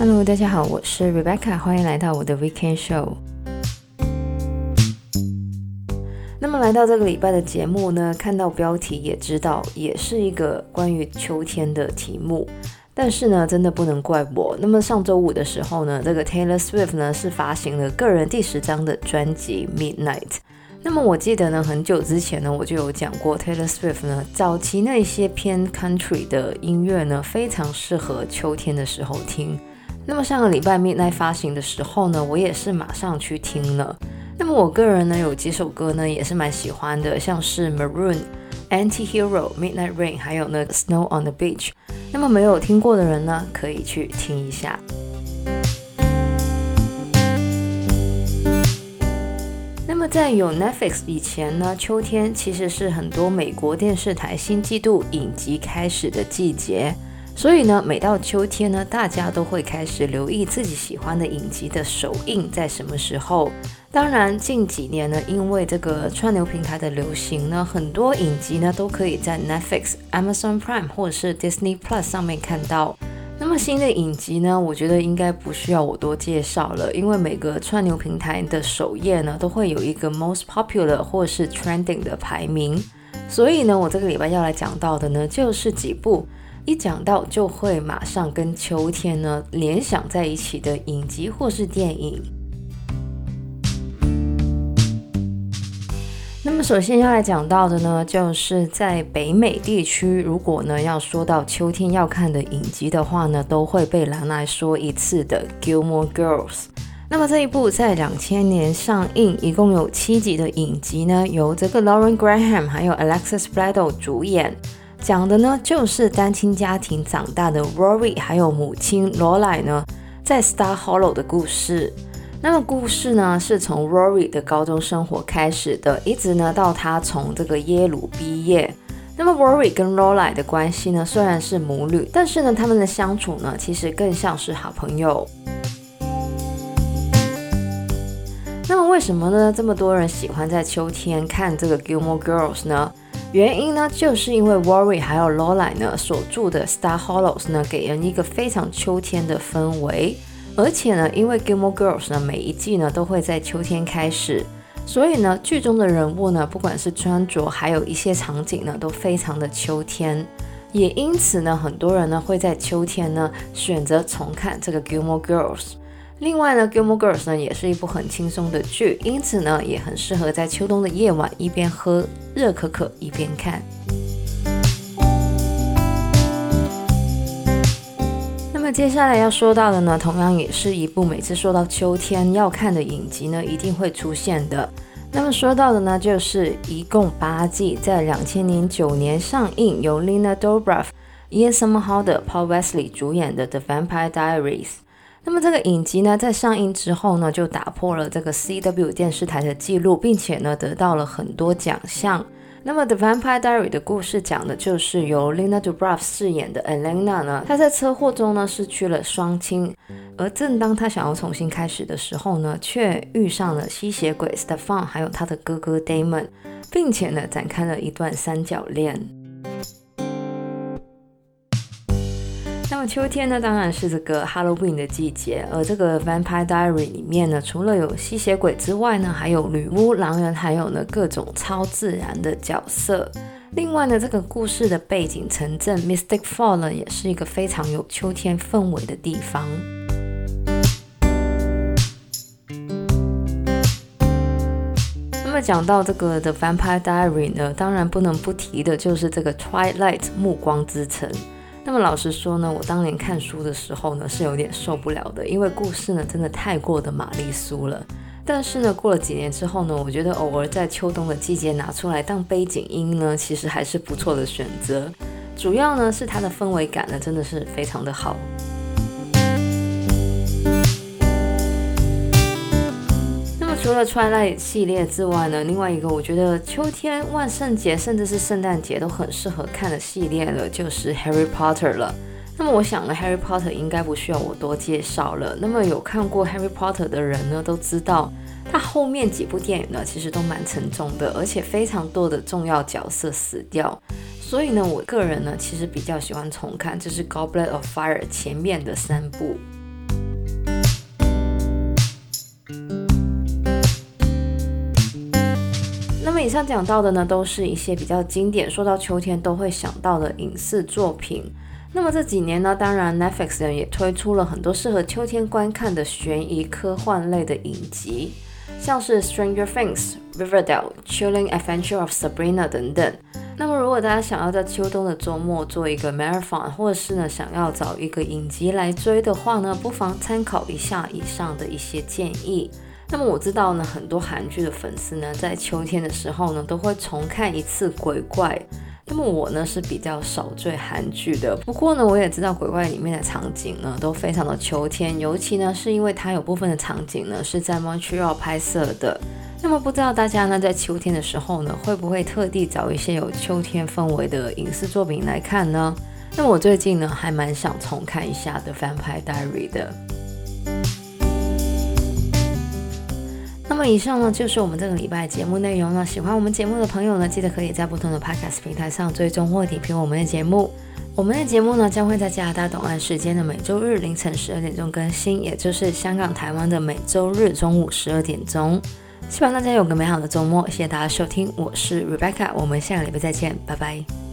Hello，大家好，我是 Rebecca，欢迎来到我的 Weekend Show。那么来到这个礼拜的节目呢，看到标题也知道，也是一个关于秋天的题目。但是呢，真的不能怪我。那么上周五的时候呢，这个 Taylor Swift 呢是发行了个人第十张的专辑 Midnight。那么我记得呢，很久之前呢，我就有讲过 Taylor Swift 呢，早期那些偏 country 的音乐呢，非常适合秋天的时候听。那么上个礼拜 Midnight 发行的时候呢，我也是马上去听了。那么我个人呢，有几首歌呢，也是蛮喜欢的，像是 Maroon、Anti-Hero、Midnight Rain，还有那个 Snow on the Beach。那么没有听过的人呢，可以去听一下。那么在有 Netflix 以前呢，秋天其实是很多美国电视台新季度影集开始的季节。所以呢，每到秋天呢，大家都会开始留意自己喜欢的影集的首映在什么时候。当然，近几年呢，因为这个串流平台的流行呢，很多影集呢都可以在 Netflix、Amazon Prime 或者是 Disney Plus 上面看到。那么新的影集呢，我觉得应该不需要我多介绍了，因为每个串流平台的首页呢都会有一个 Most Popular 或是 Trending 的排名。所以呢，我这个礼拜要来讲到的呢，就是几部。一讲到就会马上跟秋天呢联想在一起的影集或是电影。那么首先要来讲到的呢，就是在北美地区，如果呢要说到秋天要看的影集的话呢，都会被拿来说一次的《Gilmore Girls》。那么这一部在两千年上映，一共有七集的影集呢，由这个 Lauren Graham 还有 Alexis Bledel 主演。讲的呢，就是单亲家庭长大的 Rory 还有母亲罗莱呢，在 Star Hollow 的故事。那么故事呢，是从 Rory 的高中生活开始的，一直呢到他从这个耶鲁毕业。那么 Rory 跟 Lorelai 的关系呢，虽然是母女，但是呢，他们的相处呢，其实更像是好朋友。那么为什么呢？这么多人喜欢在秋天看这个 Gilmore Girls 呢？原因呢，就是因为 Worry 还有 Lora 呢所住的 Star Hollows 呢，给人一个非常秋天的氛围。而且呢，因为 Gilmore Girls 呢每一季呢都会在秋天开始，所以呢剧中的人物呢，不管是穿着还有一些场景呢，都非常的秋天。也因此呢，很多人呢会在秋天呢选择重看这个 Gilmore Girls。另外呢，《Gilmore Girls》呢也是一部很轻松的剧，因此呢也很适合在秋冬的夜晚一边喝热可可一边看。那么接下来要说到的呢，同样也是一部每次说到秋天要看的影集呢，一定会出现的。那么说到的呢，就是一共八季，在两千零九年上映，由 Lena Dobrev、Ian Somerhalder、Paul Wesley 主演的《The Vampire Diaries》。那么这个影集呢，在上映之后呢，就打破了这个 CW 电视台的记录，并且呢，得到了很多奖项。那么《The Vampire Diary》的故事讲的就是由 Lena Dubrov 饰演的 Elena 呢，她在车祸中呢失去了双亲，而正当她想要重新开始的时候呢，却遇上了吸血鬼 Stefan，还有他的哥哥 Damon，并且呢，展开了一段三角恋。那么秋天呢，当然是这个 Halloween 的季节。而这个 Vampire Diary 里面呢，除了有吸血鬼之外呢，还有女巫、狼人，还有呢各种超自然的角色。另外呢，这个故事的背景城镇 Mystic Fall 呢，也是一个非常有秋天氛围的地方。那么讲到这个 The Vampire Diary 呢，当然不能不提的就是这个 Twilight 暮光之城。那么老实说呢，我当年看书的时候呢，是有点受不了的，因为故事呢真的太过的玛丽苏了。但是呢，过了几年之后呢，我觉得偶尔在秋冬的季节拿出来当背景音呢，其实还是不错的选择。主要呢是它的氛围感呢，真的是非常的好。除了 Twilight 系列之外呢，另外一个我觉得秋天、万圣节甚至是圣诞节都很适合看的系列了，就是 Harry Potter 了。那么我想呢，Harry Potter 应该不需要我多介绍了。那么有看过 Harry Potter 的人呢，都知道他后面几部电影呢，其实都蛮沉重的，而且非常多的重要角色死掉。所以呢，我个人呢，其实比较喜欢重看，就是 Goblet of Fire 前面的三部。以上讲到的呢，都是一些比较经典，说到秋天都会想到的影视作品。那么这几年呢，当然 Netflix 呢也推出了很多适合秋天观看的悬疑科幻类的影集，像是 Stranger Things、Riverdale、Chilling Adventure of Sabrina 等等。那么如果大家想要在秋冬的周末做一个 marathon，或者是呢想要找一个影集来追的话呢，不妨参考一下以上的一些建议。那么我知道呢，很多韩剧的粉丝呢，在秋天的时候呢，都会重看一次《鬼怪》。那么我呢是比较少追韩剧的，不过呢，我也知道《鬼怪》里面的场景呢，都非常的秋天，尤其呢是因为它有部分的场景呢是在 Montreal 拍摄的。那么不知道大家呢，在秋天的时候呢，会不会特地找一些有秋天氛围的影视作品来看呢？那么我最近呢，还蛮想重看一下的《Vampire Diary》的。那么以上呢，就是我们这个礼拜节目内容了。喜欢我们节目的朋友呢，记得可以在不同的 Podcast 平台上追踪或点评我们的节目。我们的节目呢，将会在加拿大东岸时间的每周日凌晨十二点钟更新，也就是香港、台湾的每周日中午十二点钟。希望大家有个美好的周末，谢谢大家收听，我是 Rebecca，我们下个礼拜再见，拜拜。